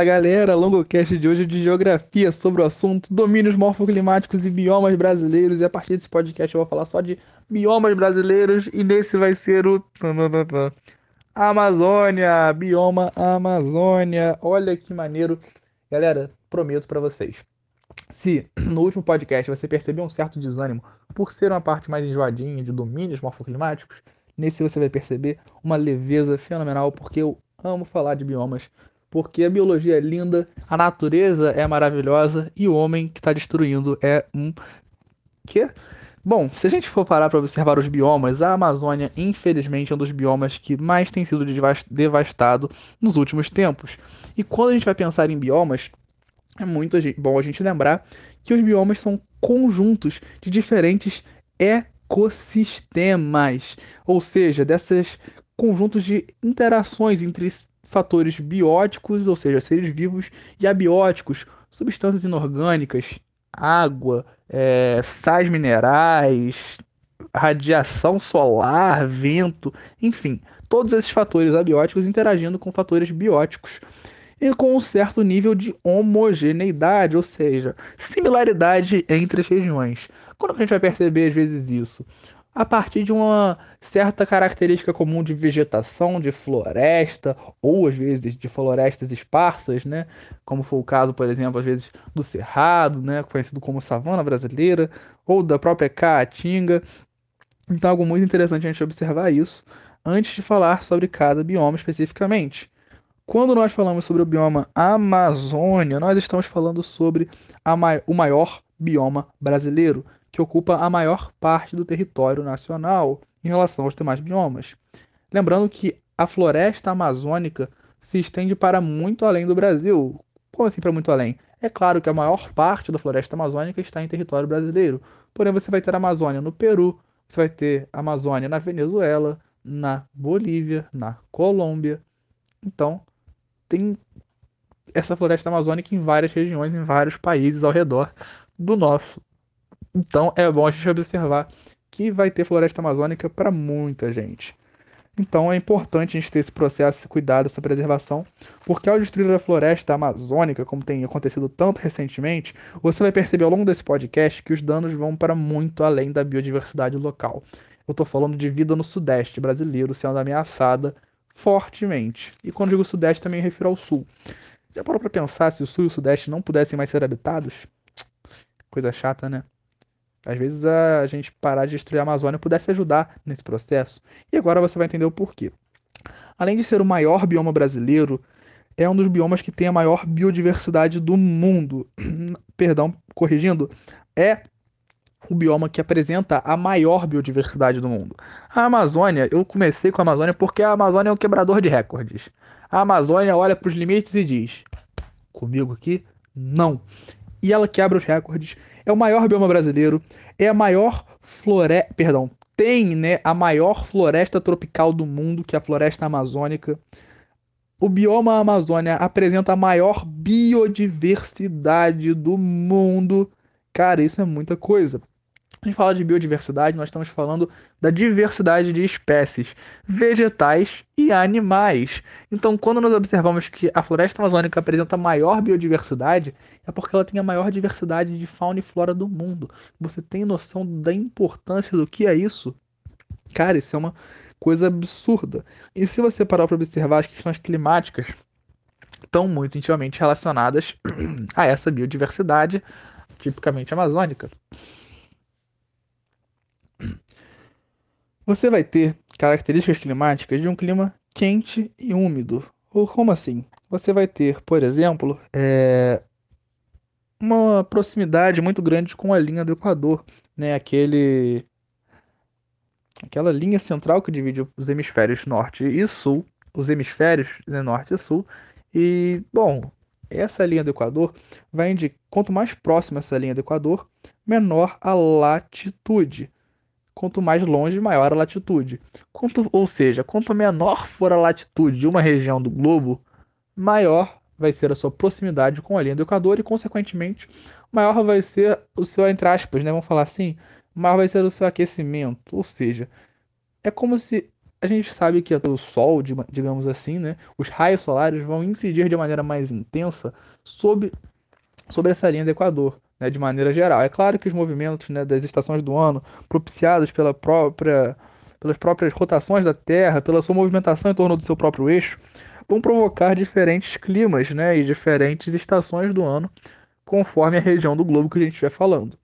Fala galera, longocast de hoje de geografia sobre o assunto domínios morfoclimáticos e biomas brasileiros. E a partir desse podcast eu vou falar só de biomas brasileiros e nesse vai ser o Amazônia, bioma Amazônia. Olha que maneiro. Galera, prometo para vocês. Se no último podcast você percebeu um certo desânimo por ser uma parte mais enjoadinha de domínios morfoclimáticos, nesse você vai perceber uma leveza fenomenal porque eu amo falar de biomas porque a biologia é linda, a natureza é maravilhosa e o homem que está destruindo é um. Quê? Bom, se a gente for parar para observar os biomas, a Amazônia, infelizmente, é um dos biomas que mais tem sido devastado nos últimos tempos. E quando a gente vai pensar em biomas, é muito bom a gente lembrar que os biomas são conjuntos de diferentes ecossistemas, ou seja, desses conjuntos de interações entre fatores bióticos, ou seja, seres vivos, e abióticos, substâncias inorgânicas, água, é, sais minerais, radiação solar, vento, enfim, todos esses fatores abióticos interagindo com fatores bióticos e com um certo nível de homogeneidade, ou seja, similaridade entre as regiões. Quando a gente vai perceber às vezes isso? A partir de uma certa característica comum de vegetação, de floresta, ou às vezes de florestas esparsas, né? Como foi o caso, por exemplo, às vezes do Cerrado, né? Conhecido como savana brasileira, ou da própria Caatinga. Então, algo muito interessante a gente observar isso antes de falar sobre cada bioma especificamente. Quando nós falamos sobre o bioma Amazônia, nós estamos falando sobre ma o maior bioma brasileiro, que ocupa a maior parte do território nacional em relação aos demais biomas. Lembrando que a floresta amazônica se estende para muito além do Brasil. Como assim para muito além? É claro que a maior parte da floresta amazônica está em território brasileiro. Porém, você vai ter a Amazônia no Peru, você vai ter a Amazônia na Venezuela, na Bolívia, na Colômbia. Então, tem essa floresta amazônica em várias regiões, em vários países ao redor do nosso então é bom a gente observar que vai ter floresta amazônica para muita gente. Então é importante a gente ter esse processo, esse cuidado, essa preservação, porque ao destruir a floresta amazônica, como tem acontecido tanto recentemente, você vai perceber ao longo desse podcast que os danos vão para muito além da biodiversidade local. Eu estou falando de vida no sudeste brasileiro sendo ameaçada fortemente. E quando digo sudeste, também refiro ao sul. Já parou para pensar se o sul e o sudeste não pudessem mais ser habitados? Coisa chata, né? Às vezes a gente parar de destruir a Amazônia pudesse ajudar nesse processo. E agora você vai entender o porquê. Além de ser o maior bioma brasileiro, é um dos biomas que tem a maior biodiversidade do mundo. Perdão, corrigindo, é o bioma que apresenta a maior biodiversidade do mundo. A Amazônia, eu comecei com a Amazônia porque a Amazônia é um quebrador de recordes. A Amazônia olha para os limites e diz: comigo aqui, não. E ela quebra os recordes é o maior bioma brasileiro, é a maior floresta, perdão, tem, né, a maior floresta tropical do mundo, que é a floresta amazônica. O bioma Amazônia apresenta a maior biodiversidade do mundo. Cara, isso é muita coisa a gente fala de biodiversidade, nós estamos falando da diversidade de espécies vegetais e animais. Então, quando nós observamos que a floresta amazônica apresenta maior biodiversidade, é porque ela tem a maior diversidade de fauna e flora do mundo. Você tem noção da importância do que é isso? Cara, isso é uma coisa absurda. E se você parar para observar as questões climáticas, estão muito intimamente relacionadas a essa biodiversidade tipicamente amazônica. Você vai ter características climáticas de um clima quente e úmido. Ou como assim? Você vai ter, por exemplo, é, uma proximidade muito grande com a linha do Equador, né? Aquele, aquela linha central que divide os hemisférios norte e sul, os hemisférios né, norte e sul. E bom, essa linha do Equador vai indicar quanto mais próxima essa linha do Equador, menor a latitude quanto mais longe, maior a latitude. Quanto, ou seja, quanto menor for a latitude de uma região do globo, maior vai ser a sua proximidade com a linha do Equador e, consequentemente, maior vai ser o seu, entre aspas, né, vamos falar assim, maior vai ser o seu aquecimento. Ou seja, é como se a gente sabe que o Sol, digamos assim, né, os raios solares vão incidir de maneira mais intensa sobre, sobre essa linha do Equador, né, de maneira geral. É claro que os movimentos né, das estações do ano, propiciados pela própria, pelas próprias rotações da Terra, pela sua movimentação em torno do seu próprio eixo, vão provocar diferentes climas né, e diferentes estações do ano, conforme a região do globo que a gente estiver falando.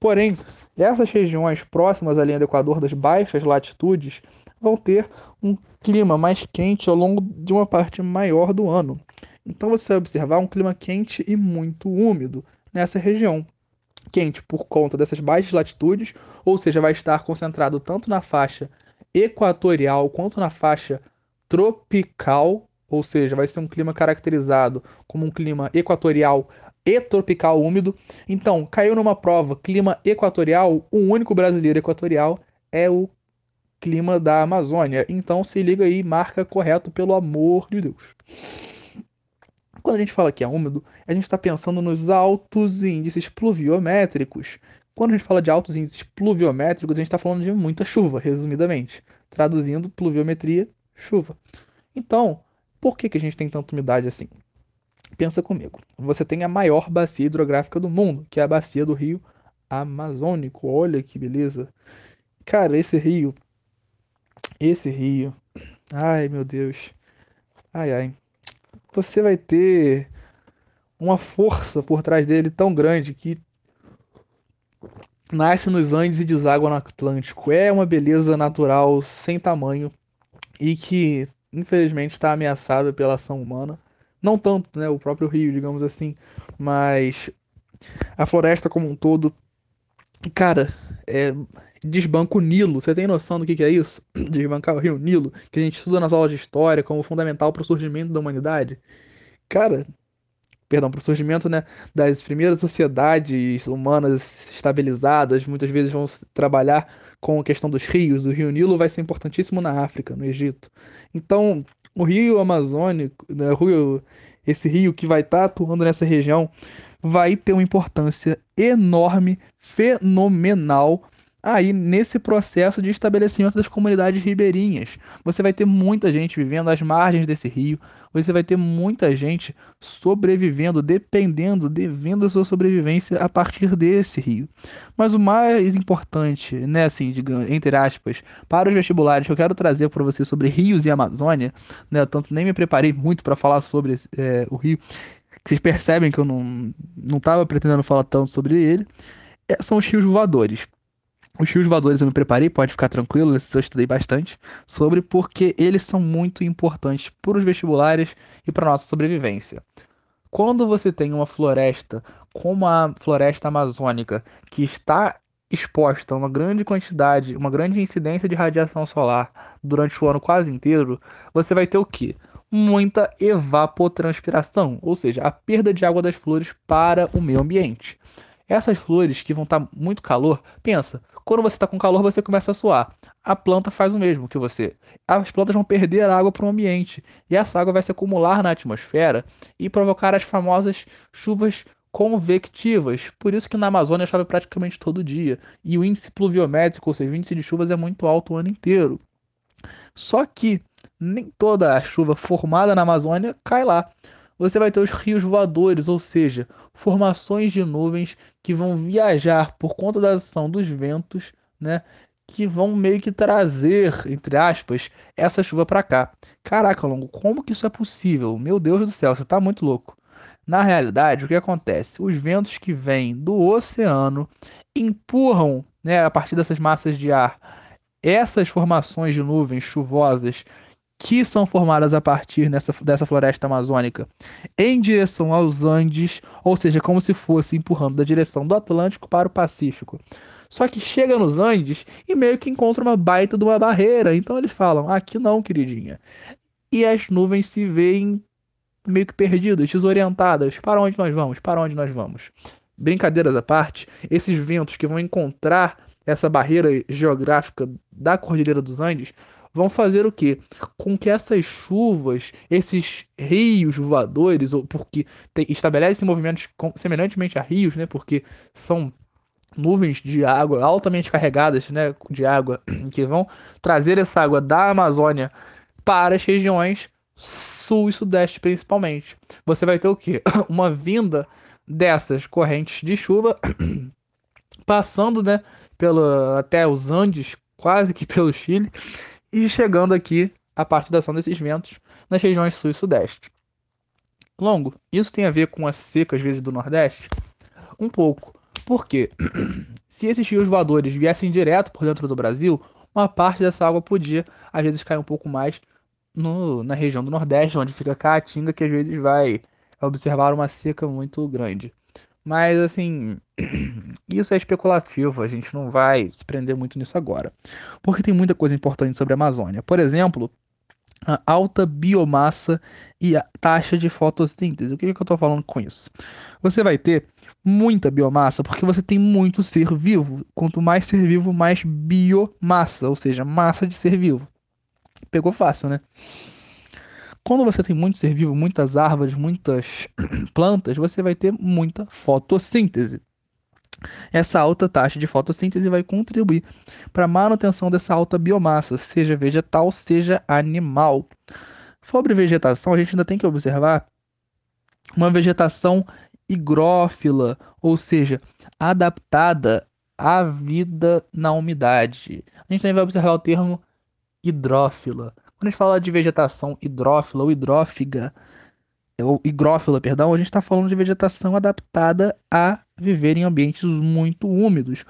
Porém, essas regiões próximas à linha do Equador das baixas latitudes vão ter um clima mais quente ao longo de uma parte maior do ano. Então você vai observar um clima quente e muito úmido nessa região. Quente por conta dessas baixas latitudes, ou seja, vai estar concentrado tanto na faixa equatorial quanto na faixa tropical, ou seja, vai ser um clima caracterizado como um clima equatorial e tropical úmido. Então, caiu numa prova clima equatorial, o único brasileiro equatorial é o clima da Amazônia. Então, se liga aí, marca correto, pelo amor de Deus. Quando a gente fala que é úmido, a gente está pensando nos altos índices pluviométricos. Quando a gente fala de altos índices pluviométricos, a gente está falando de muita chuva, resumidamente. Traduzindo, pluviometria, chuva. Então, por que, que a gente tem tanta umidade assim? Pensa comigo. Você tem a maior bacia hidrográfica do mundo, que é a bacia do Rio Amazônico. Olha que beleza. Cara, esse rio. Esse rio. Ai, meu Deus. Ai, ai. Você vai ter uma força por trás dele tão grande que nasce nos Andes e deságua no Atlântico. É uma beleza natural sem tamanho e que, infelizmente, está ameaçada pela ação humana. Não tanto, né? O próprio rio, digamos assim. Mas a floresta como um todo. Cara, é, desbanca o Nilo. Você tem noção do que, que é isso? Desbancar o rio Nilo, que a gente estuda nas aulas de história como fundamental para o surgimento da humanidade. Cara, perdão, para o surgimento né, das primeiras sociedades humanas estabilizadas, muitas vezes vão trabalhar com a questão dos rios. O rio Nilo vai ser importantíssimo na África, no Egito. Então, o rio Amazônico, né, rio, esse rio que vai estar tá atuando nessa região, vai ter uma importância enorme, fenomenal aí nesse processo de estabelecimento das comunidades ribeirinhas. Você vai ter muita gente vivendo às margens desse rio, você vai ter muita gente sobrevivendo, dependendo, devendo a sua sobrevivência a partir desse rio. Mas o mais importante, né, assim, digamos, entre aspas, para os vestibulares que eu quero trazer para você sobre rios e Amazônia, né, tanto nem me preparei muito para falar sobre é, o rio, vocês percebem que eu não estava pretendendo falar tanto sobre ele, é, são os rios voadores. Os fios voadores eu me preparei, pode ficar tranquilo, eu estudei bastante sobre, porque eles são muito importantes para os vestibulares e para a nossa sobrevivência. Quando você tem uma floresta como a floresta amazônica, que está exposta a uma grande quantidade, uma grande incidência de radiação solar durante o ano quase inteiro, você vai ter o quê? Muita evapotranspiração, ou seja, a perda de água das flores para o meio ambiente. Essas flores que vão estar muito calor, pensa, quando você está com calor, você começa a suar. A planta faz o mesmo que você. As plantas vão perder água para o ambiente. E essa água vai se acumular na atmosfera e provocar as famosas chuvas convectivas. Por isso que na Amazônia chove praticamente todo dia. E o índice pluviométrico, ou seja, o índice de chuvas é muito alto o ano inteiro. Só que nem toda a chuva formada na Amazônia cai lá você vai ter os rios voadores, ou seja, formações de nuvens que vão viajar por conta da ação dos ventos, né? Que vão meio que trazer, entre aspas, essa chuva para cá. Caraca, Longo, como que isso é possível? Meu Deus do céu, você tá muito louco. Na realidade, o que acontece? Os ventos que vêm do oceano empurram, né, a partir dessas massas de ar, essas formações de nuvens chuvosas que são formadas a partir nessa, dessa floresta amazônica em direção aos Andes, ou seja, como se fosse empurrando da direção do Atlântico para o Pacífico. Só que chega nos Andes e meio que encontra uma baita de uma barreira. Então eles falam: aqui não, queridinha. E as nuvens se veem meio que perdidas, desorientadas. Para onde nós vamos? Para onde nós vamos? Brincadeiras à parte, esses ventos que vão encontrar essa barreira geográfica da Cordilheira dos Andes vão fazer o quê? Com que essas chuvas, esses rios voadores, ou porque estabelecem movimentos semelhantemente a rios, né? Porque são nuvens de água altamente carregadas, né, de água, que vão trazer essa água da Amazônia para as regiões sul e sudeste principalmente. Você vai ter o quê? Uma vinda dessas correntes de chuva passando, né, pelo até os Andes, quase que pelo Chile, e chegando aqui a partir da ação desses ventos nas regiões sul e sudeste. Longo, isso tem a ver com a seca às vezes do Nordeste? Um pouco. Por quê? Se esses rios voadores viessem direto por dentro do Brasil, uma parte dessa água podia, às vezes, cair um pouco mais no, na região do Nordeste, onde fica Caatinga, que às vezes vai observar uma seca muito grande. Mas, assim, isso é especulativo, a gente não vai se prender muito nisso agora. Porque tem muita coisa importante sobre a Amazônia. Por exemplo, a alta biomassa e a taxa de fotossíntese. O que, que eu estou falando com isso? Você vai ter muita biomassa porque você tem muito ser vivo. Quanto mais ser vivo, mais biomassa, ou seja, massa de ser vivo. Pegou fácil, né? Quando você tem muito ser vivo, muitas árvores, muitas plantas, você vai ter muita fotossíntese. Essa alta taxa de fotossíntese vai contribuir para a manutenção dessa alta biomassa, seja vegetal, seja animal. Sobre vegetação, a gente ainda tem que observar uma vegetação higrófila, ou seja, adaptada à vida na umidade. A gente também vai observar o termo hidrófila. Quando a gente fala de vegetação hidrófila ou hidrófiga, ou higrófila, perdão, a gente está falando de vegetação adaptada a viver em ambientes muito úmidos.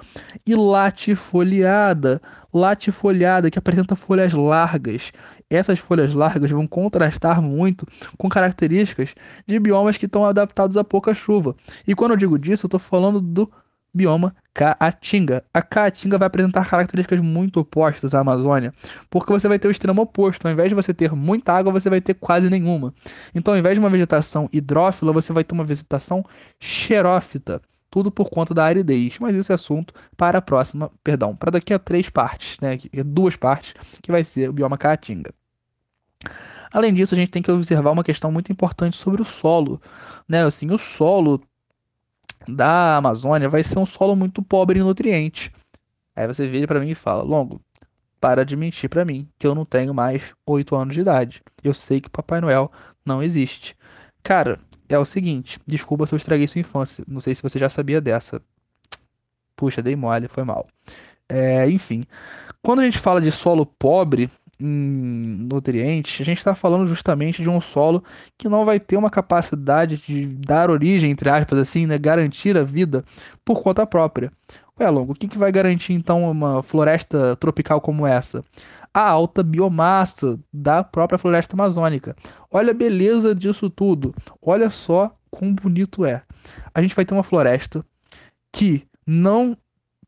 E latifoliada, latifoliada que apresenta folhas largas. Essas folhas largas vão contrastar muito com características de biomas que estão adaptados a pouca chuva. E quando eu digo disso, eu estou falando do bioma Caatinga. A Caatinga vai apresentar características muito opostas à Amazônia, porque você vai ter o extremo oposto. Ao invés de você ter muita água, você vai ter quase nenhuma. Então, ao invés de uma vegetação hidrófila, você vai ter uma vegetação xerófita. Tudo por conta da aridez. Mas isso é assunto para a próxima, perdão, para daqui a três partes, né? Duas partes, que vai ser o bioma Caatinga. Além disso, a gente tem que observar uma questão muito importante sobre o solo. Né? Assim, o solo da Amazônia vai ser um solo muito pobre em nutrientes. Aí você vira para mim e fala: Longo, para de mentir para mim que eu não tenho mais 8 anos de idade. Eu sei que Papai Noel não existe. Cara, é o seguinte: desculpa se eu estraguei sua infância. Não sei se você já sabia dessa. Puxa, dei mole, foi mal. É, enfim, quando a gente fala de solo pobre, em nutrientes, a gente está falando justamente de um solo que não vai ter uma capacidade de dar origem, entre aspas, assim, né, garantir a vida por conta própria. Ué, Longo, o que, que vai garantir então uma floresta tropical como essa? A alta biomassa da própria floresta amazônica. Olha a beleza disso tudo. Olha só quão bonito é. A gente vai ter uma floresta que não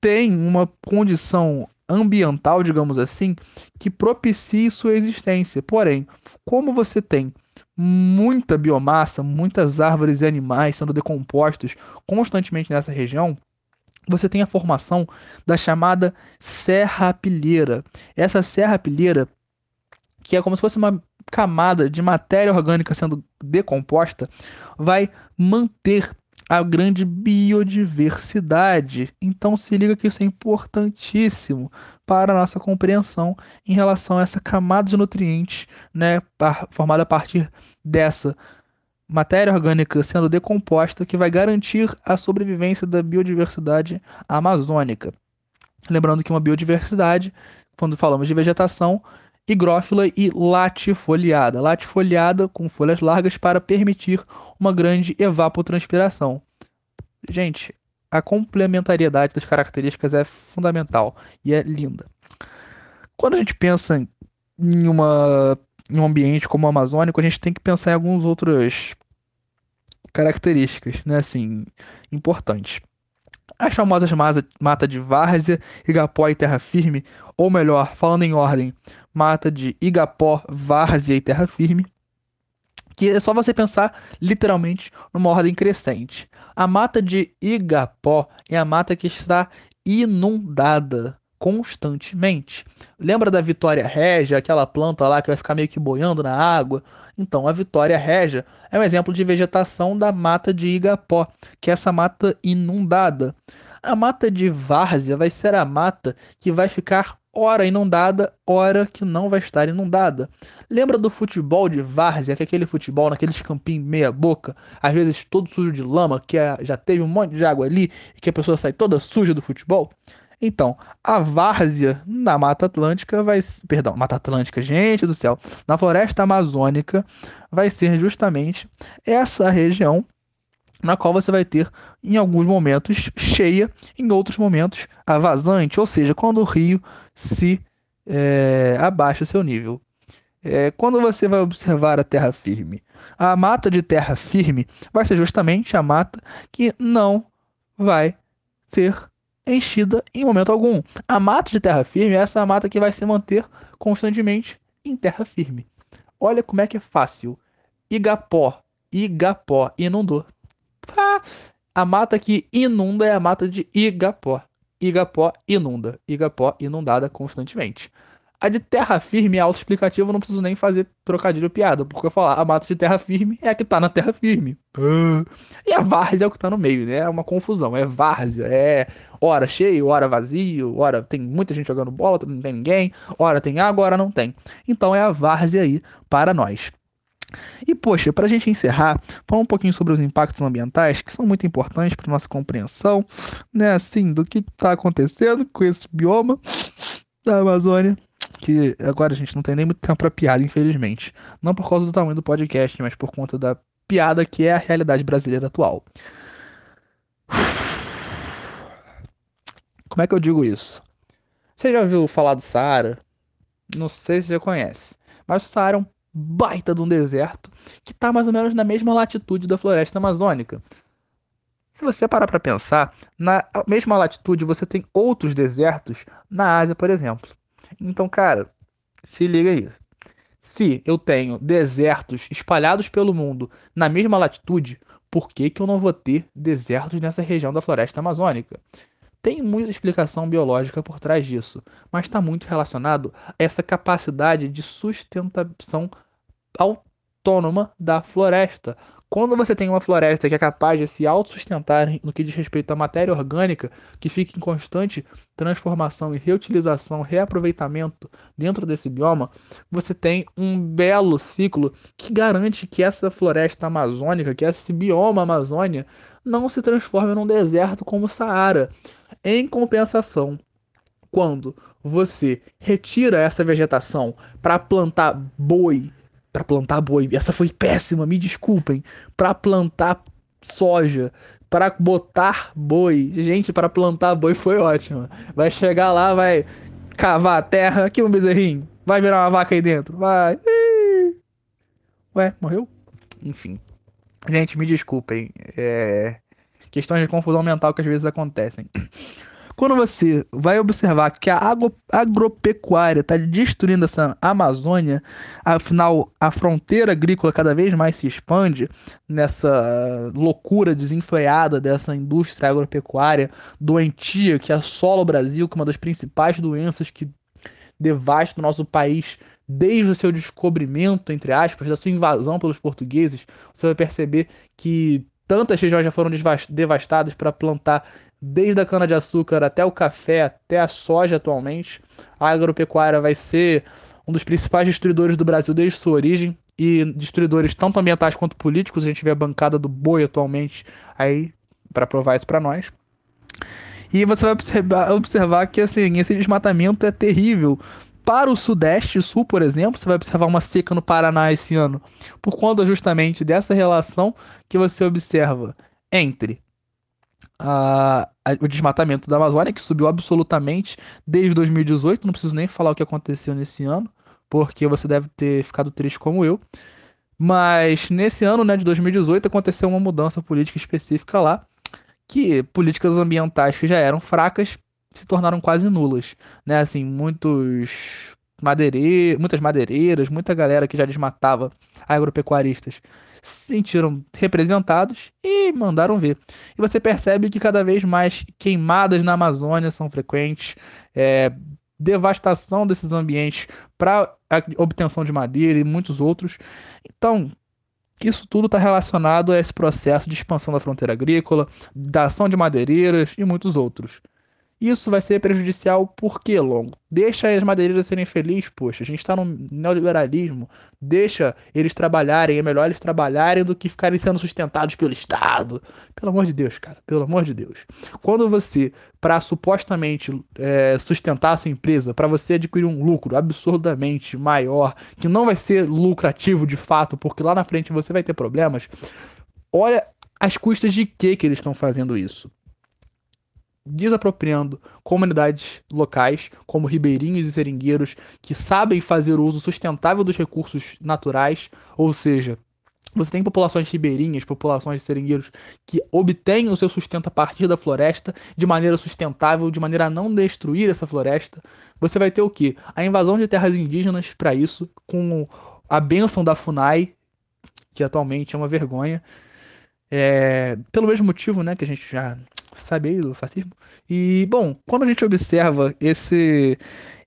tem uma condição ambiental, digamos assim, que propicie sua existência. Porém, como você tem muita biomassa, muitas árvores e animais sendo decompostos constantemente nessa região, você tem a formação da chamada serra pilheira. Essa serra pilheira, que é como se fosse uma camada de matéria orgânica sendo decomposta, vai manter a grande biodiversidade. Então se liga que isso é importantíssimo para a nossa compreensão em relação a essa camada de nutrientes, né, formada a partir dessa matéria orgânica sendo decomposta que vai garantir a sobrevivência da biodiversidade amazônica. Lembrando que uma biodiversidade, quando falamos de vegetação, higrófila e latifoliada. Latifoliada com folhas largas para permitir uma grande evapotranspiração. Gente, a complementariedade das características é fundamental e é linda. Quando a gente pensa em, uma, em um ambiente como o amazônico, a gente tem que pensar em algumas outras características, né, assim, importantes. As famosas mata de várzea, igapó e terra firme, ou melhor, falando em ordem, mata de igapó, várzea e terra firme, que é só você pensar literalmente numa ordem crescente. A mata de igapó é a mata que está inundada constantemente. Lembra da Vitória Régia, aquela planta lá que vai ficar meio que boiando na água? Então, a Vitória Régia é um exemplo de vegetação da mata de igapó, que é essa mata inundada. A mata de várzea vai ser a mata que vai ficar hora inundada, hora que não vai estar inundada. Lembra do futebol de várzea, que é aquele futebol naqueles campinhos meia boca, às vezes todo sujo de lama, que é, já teve um monte de água ali e que a pessoa sai toda suja do futebol? Então, a várzea na Mata Atlântica vai, perdão, Mata Atlântica, gente do céu, na floresta amazônica vai ser justamente essa região na qual você vai ter, em alguns momentos, cheia, em outros momentos, a vazante, ou seja, quando o rio se é, abaixa o seu nível. É, quando você vai observar a terra firme, a mata de terra firme vai ser justamente a mata que não vai ser enchida em momento algum. A mata de terra firme é essa mata que vai se manter constantemente em terra firme. Olha como é que é fácil. Igapó, Igapó inundou. A mata que inunda é a mata de Igapó. Igapó inunda. Igapó inundada constantemente. A de terra firme é autoexplicativa, não preciso nem fazer trocadilho piada, porque eu falar a mata de terra firme é a que tá na terra firme. E a várzea é o que tá no meio, né? É uma confusão. É várzea, é hora cheio, hora vazio, hora tem muita gente jogando bola, não tem ninguém, hora tem água, hora não tem. Então é a várzea aí para nós. E poxa, para a gente encerrar, falar um pouquinho sobre os impactos ambientais que são muito importantes para nossa compreensão, né, assim, do que está acontecendo com esse bioma da Amazônia, que agora a gente não tem nem muito tempo para piada, infelizmente, não por causa do tamanho do podcast, mas por conta da piada que é a realidade brasileira atual. Como é que eu digo isso? Você já ouviu falar do Saara? Não sei se você já conhece, mas o Saara é um baita de um deserto que está mais ou menos na mesma latitude da floresta amazônica. Se você parar para pensar, na mesma latitude você tem outros desertos na Ásia, por exemplo. Então, cara, se liga aí. Se eu tenho desertos espalhados pelo mundo na mesma latitude, por que, que eu não vou ter desertos nessa região da floresta amazônica? Tem muita explicação biológica por trás disso, mas está muito relacionado a essa capacidade de sustentação autônoma da floresta. Quando você tem uma floresta que é capaz de se autossustentar no que diz respeito à matéria orgânica, que fica em constante transformação e reutilização, reaproveitamento dentro desse bioma, você tem um belo ciclo que garante que essa floresta amazônica, que esse bioma Amazônia, não se transforme num deserto como o Saara. Em compensação, quando você retira essa vegetação para plantar boi, para plantar boi, essa foi péssima, me desculpem, para plantar soja, para botar boi. Gente, para plantar boi foi ótimo. Vai chegar lá, vai cavar a terra, aqui um bezerrinho, vai virar uma vaca aí dentro, vai. Ué, morreu? Enfim. Gente, me desculpem. É questões de confusão mental que às vezes acontecem. Quando você vai observar que a agropecuária está destruindo essa Amazônia, afinal a fronteira agrícola cada vez mais se expande nessa loucura desenfreada dessa indústria agropecuária doentia que assola o Brasil, que é uma das principais doenças que devasta o nosso país desde o seu descobrimento, entre aspas, da sua invasão pelos portugueses, você vai perceber que tantas regiões já foram devastadas para plantar desde a cana-de-açúcar até o café, até a soja atualmente. A agropecuária vai ser um dos principais destruidores do Brasil desde sua origem e destruidores tanto ambientais quanto políticos. A gente vê a bancada do boi atualmente aí para provar isso para nós. E você vai observar, que assim, esse desmatamento é terrível, para o Sudeste e Sul, por exemplo, você vai observar uma seca no Paraná esse ano, por conta justamente dessa relação que você observa entre a, a, o desmatamento da Amazônia, que subiu absolutamente desde 2018. Não preciso nem falar o que aconteceu nesse ano, porque você deve ter ficado triste como eu. Mas nesse ano né, de 2018 aconteceu uma mudança política específica lá, que políticas ambientais que já eram fracas se tornaram quase nulas, né? Assim, muitos madeire... muitas madeireiras, muita galera que já desmatava agropecuaristas se sentiram representados e mandaram ver. E você percebe que cada vez mais queimadas na Amazônia são frequentes, é, devastação desses ambientes para obtenção de madeira e muitos outros. Então, Isso tudo está relacionado a esse processo de expansão da fronteira agrícola, da ação de madeireiras e muitos outros. Isso vai ser prejudicial por quê, Longo? Deixa as madeireiras serem felizes, poxa. A gente está no neoliberalismo. Deixa eles trabalharem. É melhor eles trabalharem do que ficarem sendo sustentados pelo Estado. Pelo amor de Deus, cara. Pelo amor de Deus. Quando você, para supostamente é, sustentar a sua empresa, para você adquirir um lucro absurdamente maior, que não vai ser lucrativo de fato, porque lá na frente você vai ter problemas, olha as custas de que que eles estão fazendo isso desapropriando comunidades locais, como ribeirinhos e seringueiros, que sabem fazer o uso sustentável dos recursos naturais, ou seja, você tem populações ribeirinhas, populações de seringueiros que obtêm o seu sustento a partir da floresta de maneira sustentável, de maneira a não destruir essa floresta. Você vai ter o que? A invasão de terras indígenas para isso, com a benção da FUNAI, que atualmente é uma vergonha. É, pelo mesmo motivo, né, que a gente já sabe aí do fascismo. E, bom, quando a gente observa esse,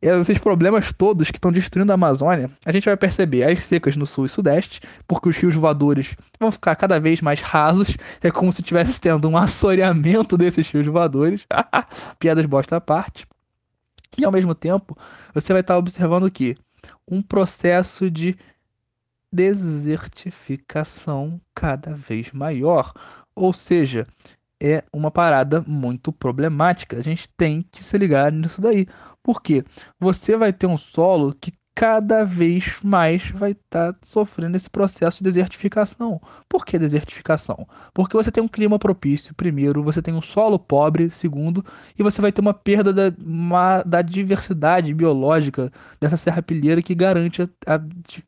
esses problemas todos que estão destruindo a Amazônia, a gente vai perceber as secas no sul e sudeste, porque os rios voadores vão ficar cada vez mais rasos. É como se estivesse tendo um assoreamento desses rios voadores. Piadas bosta à parte. E ao mesmo tempo, você vai estar observando o quê? Um processo de desertificação cada vez maior. Ou seja, é uma parada muito problemática. A gente tem que se ligar nisso daí. Porque você vai ter um solo que cada vez mais vai estar tá sofrendo esse processo de desertificação. Por que desertificação? Porque você tem um clima propício, primeiro, você tem um solo pobre, segundo, e você vai ter uma perda da, uma, da diversidade biológica dessa serrapilheira que garante a,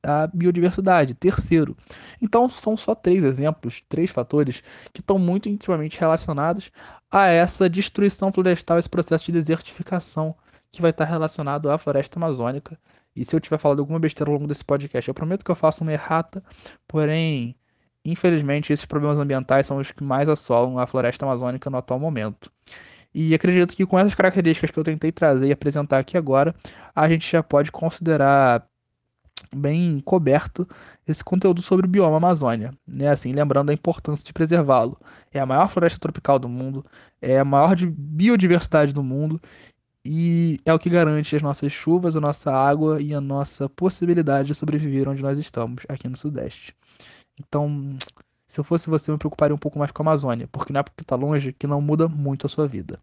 a, a biodiversidade, terceiro. Então, são só três exemplos, três fatores que estão muito intimamente relacionados a essa destruição florestal, esse processo de desertificação que vai estar relacionado à floresta amazônica e se eu tiver falado alguma besteira ao longo desse podcast, eu prometo que eu faço uma errata, porém, infelizmente, esses problemas ambientais são os que mais assolam a floresta amazônica no atual momento. E acredito que com essas características que eu tentei trazer e apresentar aqui agora, a gente já pode considerar bem coberto esse conteúdo sobre o bioma Amazônia, né? Assim, lembrando a importância de preservá-lo. É a maior floresta tropical do mundo, é a maior de biodiversidade do mundo e é o que garante as nossas chuvas, a nossa água e a nossa possibilidade de sobreviver onde nós estamos, aqui no Sudeste. Então, se eu fosse você, eu me preocuparia um pouco mais com a Amazônia, porque não é porque está longe que não muda muito a sua vida.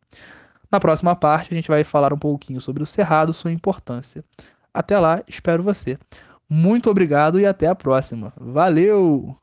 Na próxima parte, a gente vai falar um pouquinho sobre o Cerrado, sua importância. Até lá, espero você. Muito obrigado e até a próxima. Valeu!